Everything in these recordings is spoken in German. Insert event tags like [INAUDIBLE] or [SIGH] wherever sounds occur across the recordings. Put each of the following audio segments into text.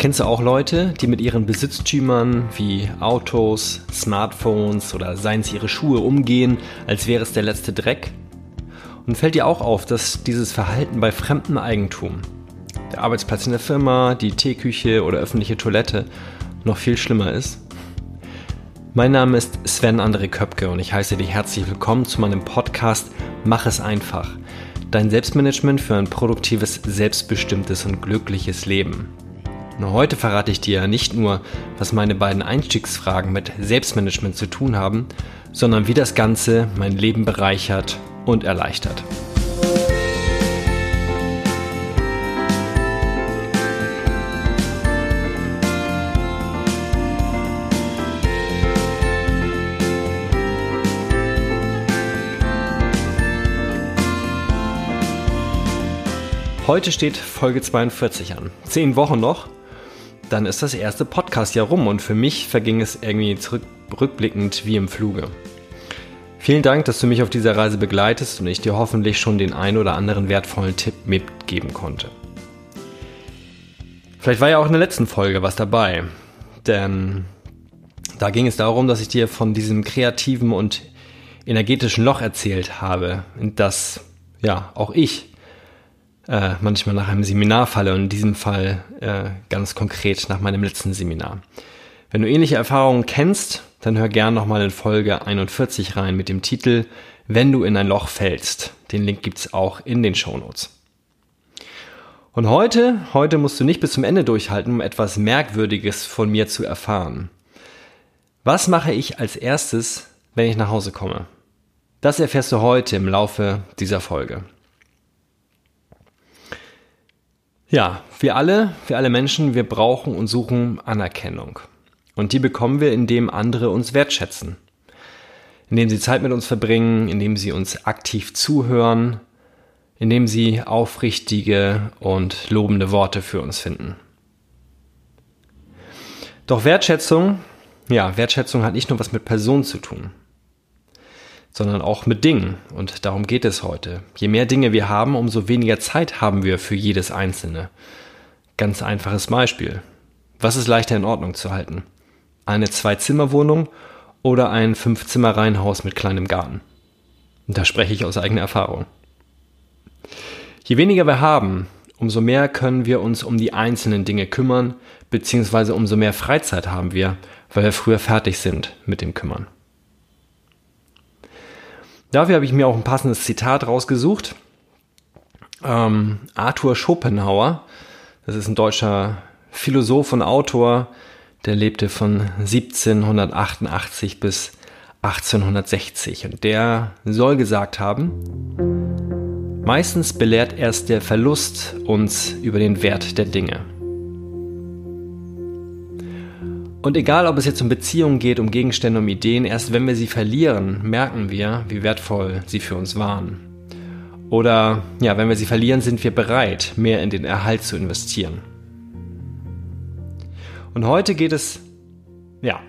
Kennst du auch Leute, die mit ihren Besitztümern wie Autos, Smartphones oder seien es ihre Schuhe umgehen, als wäre es der letzte Dreck? Und fällt dir auch auf, dass dieses Verhalten bei fremdem Eigentum, der Arbeitsplatz in der Firma, die Teeküche oder öffentliche Toilette, noch viel schlimmer ist? Mein Name ist Sven André Köpke und ich heiße dich herzlich willkommen zu meinem Podcast Mach es einfach. Dein Selbstmanagement für ein produktives, selbstbestimmtes und glückliches Leben. Und heute verrate ich dir nicht nur, was meine beiden Einstiegsfragen mit Selbstmanagement zu tun haben, sondern wie das Ganze mein Leben bereichert und erleichtert. Heute steht Folge 42 an. Zehn Wochen noch dann ist das erste Podcast-Jahr rum und für mich verging es irgendwie zurück, rückblickend wie im Fluge. Vielen Dank, dass du mich auf dieser Reise begleitest und ich dir hoffentlich schon den ein oder anderen wertvollen Tipp mitgeben konnte. Vielleicht war ja auch in der letzten Folge was dabei, denn da ging es darum, dass ich dir von diesem kreativen und energetischen Loch erzählt habe, in das ja auch ich äh, manchmal nach einem Seminar falle und in diesem Fall äh, ganz konkret nach meinem letzten Seminar. Wenn du ähnliche Erfahrungen kennst, dann hör gern nochmal in Folge 41 rein mit dem Titel Wenn du in ein Loch fällst. Den Link gibt's auch in den Shownotes. Und heute, heute musst du nicht bis zum Ende durchhalten, um etwas Merkwürdiges von mir zu erfahren. Was mache ich als erstes, wenn ich nach Hause komme? Das erfährst du heute im Laufe dieser Folge. Ja, wir alle, wir alle Menschen, wir brauchen und suchen Anerkennung. Und die bekommen wir, indem andere uns wertschätzen. Indem sie Zeit mit uns verbringen, indem sie uns aktiv zuhören, indem sie aufrichtige und lobende Worte für uns finden. Doch Wertschätzung, ja, Wertschätzung hat nicht nur was mit Personen zu tun sondern auch mit Dingen. Und darum geht es heute. Je mehr Dinge wir haben, umso weniger Zeit haben wir für jedes einzelne. Ganz einfaches Beispiel. Was ist leichter in Ordnung zu halten? Eine Zwei-Zimmer-Wohnung oder ein Fünf-Zimmer-Reihenhaus mit kleinem Garten? Und da spreche ich aus eigener Erfahrung. Je weniger wir haben, umso mehr können wir uns um die einzelnen Dinge kümmern, beziehungsweise umso mehr Freizeit haben wir, weil wir früher fertig sind mit dem Kümmern. Dafür habe ich mir auch ein passendes Zitat rausgesucht. Ähm, Arthur Schopenhauer, das ist ein deutscher Philosoph und Autor, der lebte von 1788 bis 1860 und der soll gesagt haben, meistens belehrt erst der Verlust uns über den Wert der Dinge. Und egal, ob es jetzt um Beziehungen geht, um Gegenstände, um Ideen, erst wenn wir sie verlieren, merken wir, wie wertvoll sie für uns waren. Oder ja, wenn wir sie verlieren, sind wir bereit, mehr in den Erhalt zu investieren. Und heute geht es, ja,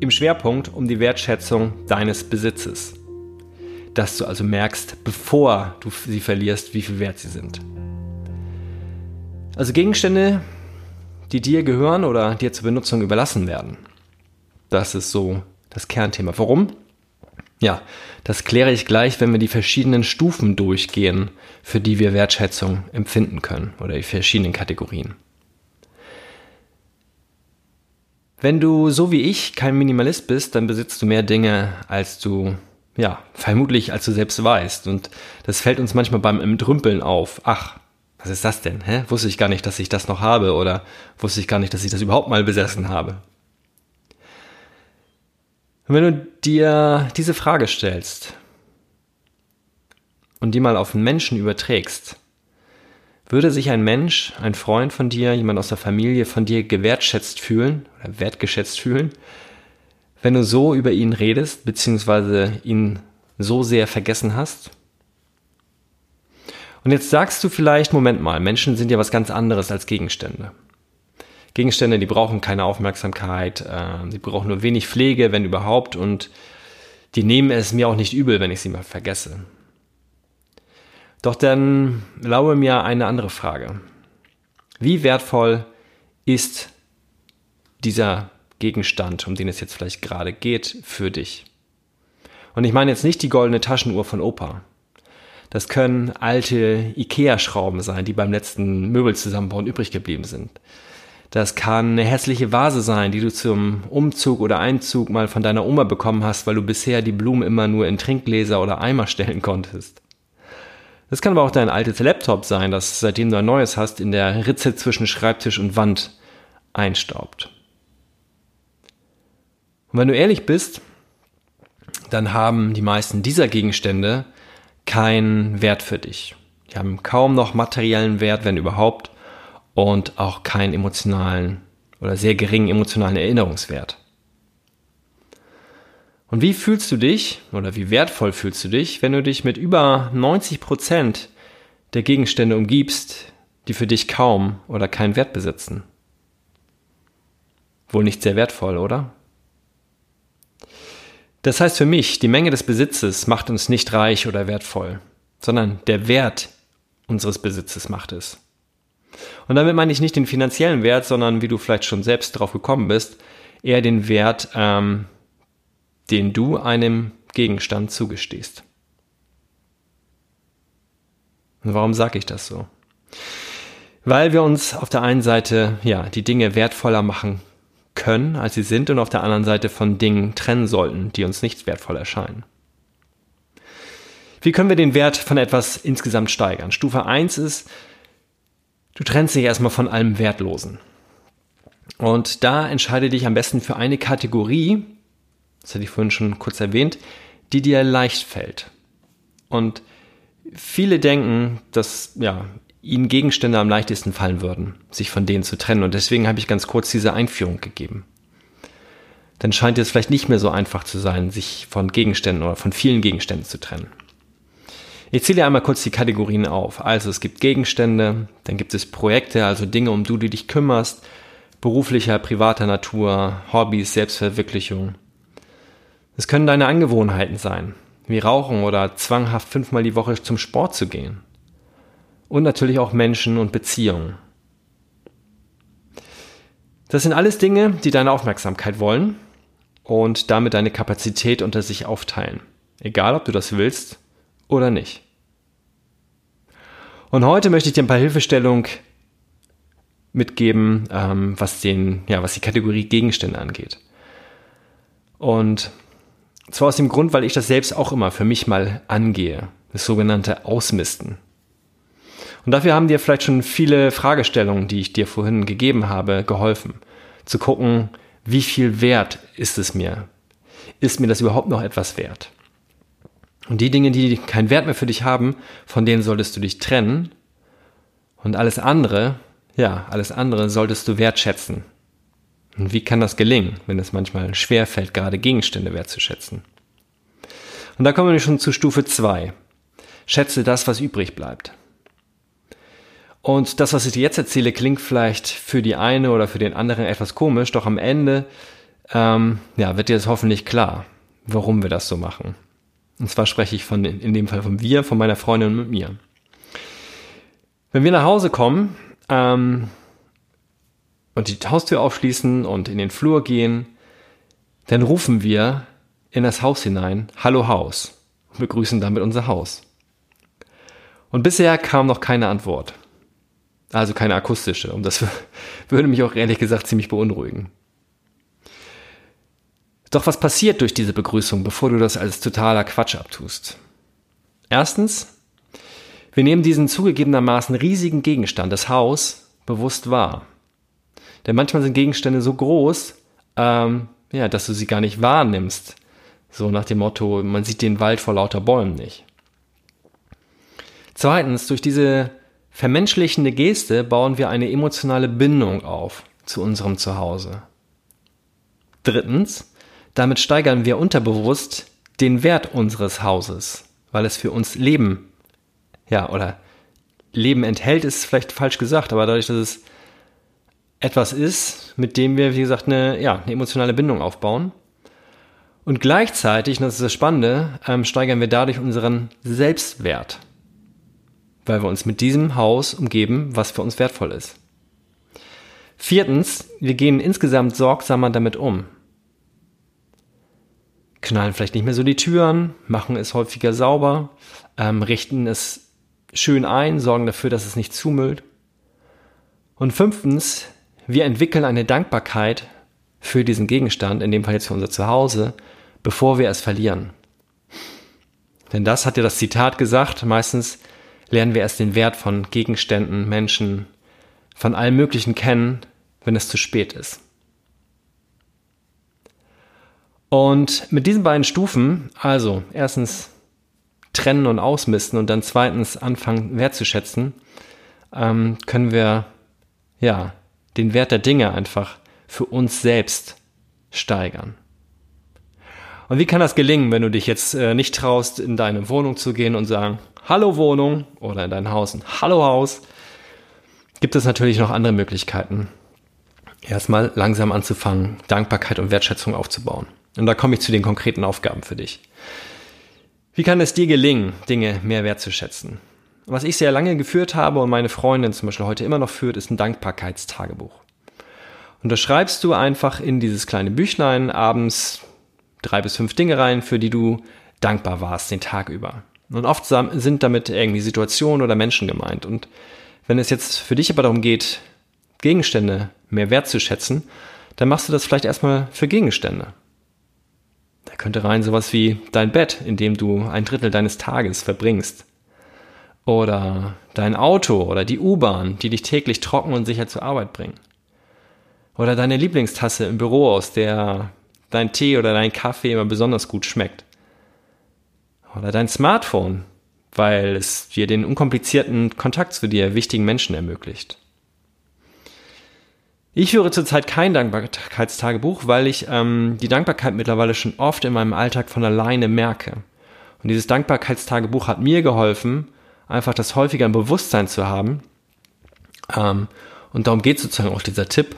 im Schwerpunkt um die Wertschätzung deines Besitzes. Dass du also merkst, bevor du sie verlierst, wie viel wert sie sind. Also Gegenstände, die dir gehören oder dir zur Benutzung überlassen werden. Das ist so das Kernthema. Warum? Ja, das kläre ich gleich, wenn wir die verschiedenen Stufen durchgehen, für die wir Wertschätzung empfinden können oder die verschiedenen Kategorien. Wenn du so wie ich kein Minimalist bist, dann besitzt du mehr Dinge, als du, ja, vermutlich als du selbst weißt. Und das fällt uns manchmal beim Entrümpeln auf. Ach, was ist das denn? Hä? Wusste ich gar nicht, dass ich das noch habe oder wusste ich gar nicht, dass ich das überhaupt mal besessen habe. Und wenn du dir diese Frage stellst und die mal auf einen Menschen überträgst, würde sich ein Mensch, ein Freund von dir, jemand aus der Familie von dir gewertschätzt fühlen oder wertgeschätzt fühlen, wenn du so über ihn redest, beziehungsweise ihn so sehr vergessen hast? Und jetzt sagst du vielleicht, Moment mal, Menschen sind ja was ganz anderes als Gegenstände. Gegenstände, die brauchen keine Aufmerksamkeit, äh, die brauchen nur wenig Pflege, wenn überhaupt, und die nehmen es mir auch nicht übel, wenn ich sie mal vergesse. Doch dann laue mir eine andere Frage. Wie wertvoll ist dieser Gegenstand, um den es jetzt vielleicht gerade geht, für dich? Und ich meine jetzt nicht die goldene Taschenuhr von Opa. Das können alte Ikea-Schrauben sein, die beim letzten Möbelzusammenbauen übrig geblieben sind. Das kann eine hässliche Vase sein, die du zum Umzug oder Einzug mal von deiner Oma bekommen hast, weil du bisher die Blumen immer nur in Trinkgläser oder Eimer stellen konntest. Das kann aber auch dein altes Laptop sein, das seitdem du ein neues hast, in der Ritze zwischen Schreibtisch und Wand einstaubt. Und wenn du ehrlich bist, dann haben die meisten dieser Gegenstände keinen Wert für dich. Die haben kaum noch materiellen Wert, wenn überhaupt, und auch keinen emotionalen oder sehr geringen emotionalen Erinnerungswert. Und wie fühlst du dich oder wie wertvoll fühlst du dich, wenn du dich mit über 90 Prozent der Gegenstände umgibst, die für dich kaum oder keinen Wert besitzen? Wohl nicht sehr wertvoll, oder? Das heißt für mich, die Menge des Besitzes macht uns nicht reich oder wertvoll, sondern der Wert unseres Besitzes macht es. Und damit meine ich nicht den finanziellen Wert, sondern wie du vielleicht schon selbst drauf gekommen bist, eher den Wert, ähm, den du einem Gegenstand zugestehst. Und warum sage ich das so? Weil wir uns auf der einen Seite ja die Dinge wertvoller machen können, als sie sind, und auf der anderen Seite von Dingen trennen sollten, die uns nicht wertvoll erscheinen. Wie können wir den Wert von etwas insgesamt steigern? Stufe 1 ist, du trennst dich erstmal von allem Wertlosen. Und da entscheide dich am besten für eine Kategorie, das hatte ich vorhin schon kurz erwähnt, die dir leicht fällt. Und viele denken, dass ja, ihnen Gegenstände am leichtesten fallen würden, sich von denen zu trennen. Und deswegen habe ich ganz kurz diese Einführung gegeben. Dann scheint es vielleicht nicht mehr so einfach zu sein, sich von Gegenständen oder von vielen Gegenständen zu trennen. Ich zähle einmal kurz die Kategorien auf. Also es gibt Gegenstände, dann gibt es Projekte, also Dinge, um die du dich kümmerst, beruflicher, privater Natur, Hobbys, Selbstverwirklichung. Es können deine Angewohnheiten sein, wie Rauchen oder zwanghaft fünfmal die Woche zum Sport zu gehen und natürlich auch Menschen und Beziehungen. Das sind alles Dinge, die deine Aufmerksamkeit wollen und damit deine Kapazität unter sich aufteilen. Egal, ob du das willst oder nicht. Und heute möchte ich dir ein paar Hilfestellungen mitgeben, ähm, was, den, ja, was die Kategorie Gegenstände angeht. Und zwar aus dem Grund, weil ich das selbst auch immer für mich mal angehe. Das sogenannte Ausmisten. Und dafür haben dir vielleicht schon viele Fragestellungen, die ich dir vorhin gegeben habe, geholfen. Zu gucken, wie viel wert ist es mir? Ist mir das überhaupt noch etwas wert? Und die Dinge, die keinen Wert mehr für dich haben, von denen solltest du dich trennen. Und alles andere, ja, alles andere solltest du wertschätzen. Und wie kann das gelingen, wenn es manchmal schwer fällt, gerade Gegenstände wertzuschätzen? Und da kommen wir schon zu Stufe 2. Schätze das, was übrig bleibt. Und das, was ich dir jetzt erzähle, klingt vielleicht für die eine oder für den anderen etwas komisch, doch am Ende ähm, ja, wird dir das hoffentlich klar, warum wir das so machen. Und zwar spreche ich von, in dem Fall von wir, von meiner Freundin und mit mir. Wenn wir nach Hause kommen ähm, und die Haustür aufschließen und in den Flur gehen, dann rufen wir in das Haus hinein, Hallo Haus, und begrüßen damit unser Haus. Und bisher kam noch keine Antwort. Also keine akustische. Und das [LAUGHS] würde mich auch ehrlich gesagt ziemlich beunruhigen. Doch was passiert durch diese Begrüßung, bevor du das als totaler Quatsch abtust? Erstens, wir nehmen diesen zugegebenermaßen riesigen Gegenstand, das Haus, bewusst wahr. Denn manchmal sind Gegenstände so groß, ähm, ja, dass du sie gar nicht wahrnimmst. So nach dem Motto, man sieht den Wald vor lauter Bäumen nicht. Zweitens, durch diese vermenschlichende Geste bauen wir eine emotionale Bindung auf zu unserem Zuhause. Drittens, damit steigern wir unterbewusst den Wert unseres Hauses, weil es für uns Leben, ja, oder Leben enthält, ist vielleicht falsch gesagt, aber dadurch, dass es etwas ist, mit dem wir, wie gesagt, eine, ja, eine emotionale Bindung aufbauen. Und gleichzeitig, und das ist das Spannende, ähm, steigern wir dadurch unseren Selbstwert weil wir uns mit diesem Haus umgeben, was für uns wertvoll ist. Viertens, wir gehen insgesamt sorgsamer damit um. Knallen vielleicht nicht mehr so die Türen, machen es häufiger sauber, ähm, richten es schön ein, sorgen dafür, dass es nicht zumüllt. Und fünftens, wir entwickeln eine Dankbarkeit für diesen Gegenstand, in dem Fall jetzt für unser Zuhause, bevor wir es verlieren. Denn das hat ja das Zitat gesagt, meistens lernen wir erst den Wert von Gegenständen, Menschen, von allem Möglichen kennen, wenn es zu spät ist. Und mit diesen beiden Stufen, also erstens trennen und ausmisten und dann zweitens anfangen wertzuschätzen, ähm, können wir ja den Wert der Dinge einfach für uns selbst steigern. Und wie kann das gelingen, wenn du dich jetzt äh, nicht traust, in deine Wohnung zu gehen und sagen, Hallo Wohnung oder in dein Haus ein Hallo Haus? Gibt es natürlich noch andere Möglichkeiten. Erstmal langsam anzufangen, Dankbarkeit und Wertschätzung aufzubauen. Und da komme ich zu den konkreten Aufgaben für dich. Wie kann es dir gelingen, Dinge mehr wertzuschätzen? Was ich sehr lange geführt habe und meine Freundin zum Beispiel heute immer noch führt, ist ein Dankbarkeitstagebuch. Und da schreibst du einfach in dieses kleine Büchlein abends drei bis fünf Dinge rein, für die du dankbar warst den Tag über. Und oft sind damit irgendwie Situationen oder Menschen gemeint. Und wenn es jetzt für dich aber darum geht, Gegenstände mehr wertzuschätzen, dann machst du das vielleicht erstmal für Gegenstände. Da könnte rein sowas wie dein Bett, in dem du ein Drittel deines Tages verbringst. Oder dein Auto oder die U-Bahn, die dich täglich trocken und sicher zur Arbeit bringen. Oder deine Lieblingstasse im Büro, aus der dein Tee oder dein Kaffee immer besonders gut schmeckt. Oder dein Smartphone, weil es dir den unkomplizierten Kontakt zu dir wichtigen Menschen ermöglicht. Ich führe zurzeit kein Dankbarkeitstagebuch, weil ich ähm, die Dankbarkeit mittlerweile schon oft in meinem Alltag von alleine merke. Und dieses Dankbarkeitstagebuch hat mir geholfen, einfach das häufiger im Bewusstsein zu haben. Ähm, und darum geht sozusagen auch dieser Tipp.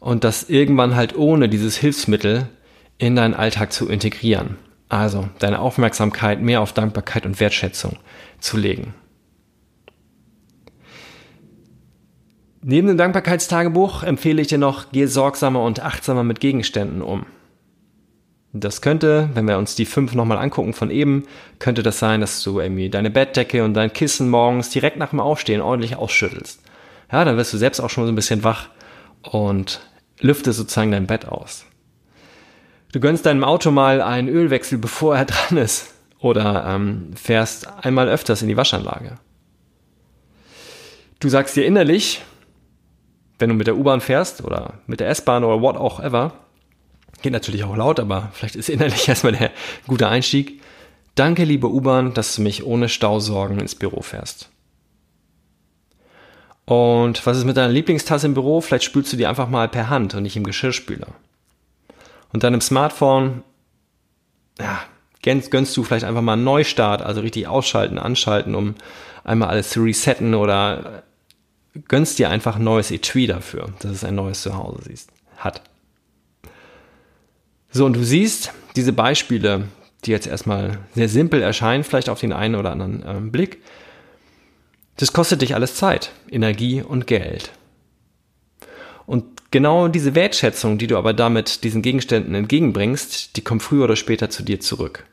Und das irgendwann halt ohne dieses Hilfsmittel in deinen Alltag zu integrieren. Also deine Aufmerksamkeit mehr auf Dankbarkeit und Wertschätzung zu legen. Neben dem Dankbarkeitstagebuch empfehle ich dir noch, geh sorgsamer und achtsamer mit Gegenständen um. Das könnte, wenn wir uns die fünf nochmal angucken von eben, könnte das sein, dass du irgendwie deine Bettdecke und dein Kissen morgens direkt nach dem Aufstehen ordentlich ausschüttelst. Ja, dann wirst du selbst auch schon so ein bisschen wach und lüftest sozusagen dein Bett aus. Du gönnst deinem Auto mal einen Ölwechsel, bevor er [LAUGHS] dran ist. Oder ähm, fährst einmal öfters in die Waschanlage. Du sagst dir innerlich, wenn du mit der U-Bahn fährst oder mit der S-Bahn oder what auch ever, geht natürlich auch laut, aber vielleicht ist innerlich [LAUGHS] erstmal der gute Einstieg. Danke, liebe U-Bahn, dass du mich ohne Stausorgen ins Büro fährst. Und was ist mit deiner Lieblingstasse im Büro? Vielleicht spülst du die einfach mal per Hand und nicht im Geschirrspüler. Und deinem Smartphone, ja, gönnst, du vielleicht einfach mal einen Neustart, also richtig ausschalten, anschalten, um einmal alles zu resetten oder gönnst dir einfach ein neues Etui dafür, dass es ein neues Zuhause siehst, hat. So, und du siehst diese Beispiele, die jetzt erstmal sehr simpel erscheinen, vielleicht auf den einen oder anderen äh, Blick. Das kostet dich alles Zeit, Energie und Geld. Und genau diese Wertschätzung, die du aber damit diesen Gegenständen entgegenbringst, die kommt früher oder später zu dir zurück.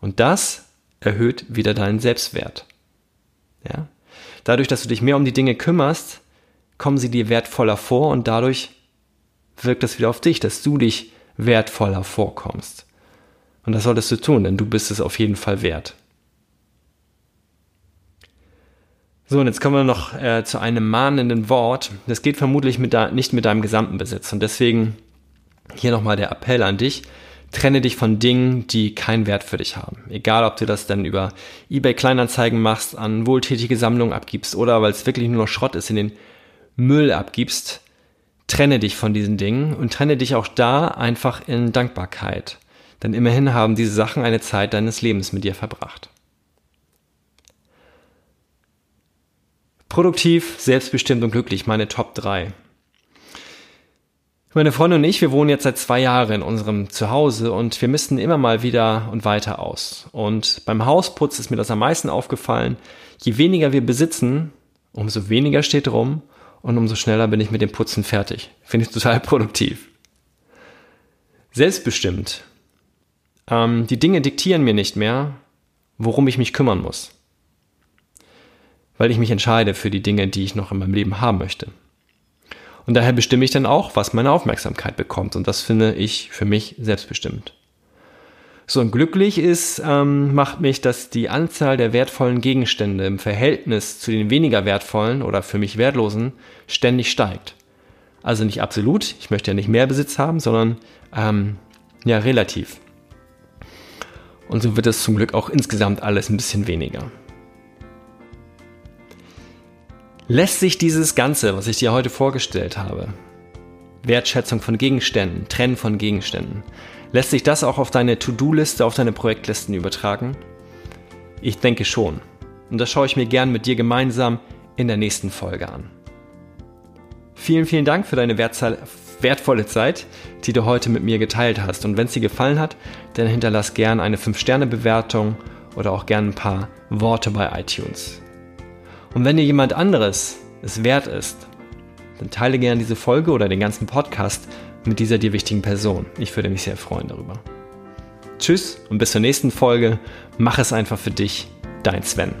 Und das erhöht wieder deinen Selbstwert. Ja? Dadurch, dass du dich mehr um die Dinge kümmerst, kommen sie dir wertvoller vor und dadurch wirkt das wieder auf dich, dass du dich wertvoller vorkommst. Und das solltest du tun, denn du bist es auf jeden Fall wert. So, und jetzt kommen wir noch äh, zu einem mahnenden Wort. Das geht vermutlich mit nicht mit deinem gesamten Besitz. Und deswegen hier nochmal der Appell an dich. Trenne dich von Dingen, die keinen Wert für dich haben. Egal, ob du das dann über eBay Kleinanzeigen machst, an wohltätige Sammlungen abgibst oder weil es wirklich nur noch Schrott ist, in den Müll abgibst. Trenne dich von diesen Dingen und trenne dich auch da einfach in Dankbarkeit. Denn immerhin haben diese Sachen eine Zeit deines Lebens mit dir verbracht. Produktiv, selbstbestimmt und glücklich, meine Top 3. Meine Freundin und ich, wir wohnen jetzt seit zwei Jahren in unserem Zuhause und wir misten immer mal wieder und weiter aus. Und beim Hausputz ist mir das am meisten aufgefallen. Je weniger wir besitzen, umso weniger steht rum, und umso schneller bin ich mit dem Putzen fertig. Finde ich total produktiv. Selbstbestimmt. Ähm, die Dinge diktieren mir nicht mehr, worum ich mich kümmern muss. Weil ich mich entscheide für die Dinge, die ich noch in meinem Leben haben möchte. Und daher bestimme ich dann auch, was meine Aufmerksamkeit bekommt. Und das finde ich für mich selbstbestimmt. So, und glücklich ist, ähm, macht mich, dass die Anzahl der wertvollen Gegenstände im Verhältnis zu den weniger wertvollen oder für mich wertlosen ständig steigt. Also nicht absolut, ich möchte ja nicht mehr Besitz haben, sondern ähm, ja relativ. Und so wird es zum Glück auch insgesamt alles ein bisschen weniger. Lässt sich dieses Ganze, was ich dir heute vorgestellt habe, Wertschätzung von Gegenständen, Trennen von Gegenständen, lässt sich das auch auf deine To-Do-Liste, auf deine Projektlisten übertragen? Ich denke schon. Und das schaue ich mir gern mit dir gemeinsam in der nächsten Folge an. Vielen, vielen Dank für deine wertvolle Zeit, die du heute mit mir geteilt hast. Und wenn es dir gefallen hat, dann hinterlass gern eine 5-Sterne-Bewertung oder auch gern ein paar Worte bei iTunes. Und wenn dir jemand anderes es wert ist, dann teile gerne diese Folge oder den ganzen Podcast mit dieser dir wichtigen Person. Ich würde mich sehr freuen darüber. Tschüss und bis zur nächsten Folge. Mach es einfach für dich, dein Sven.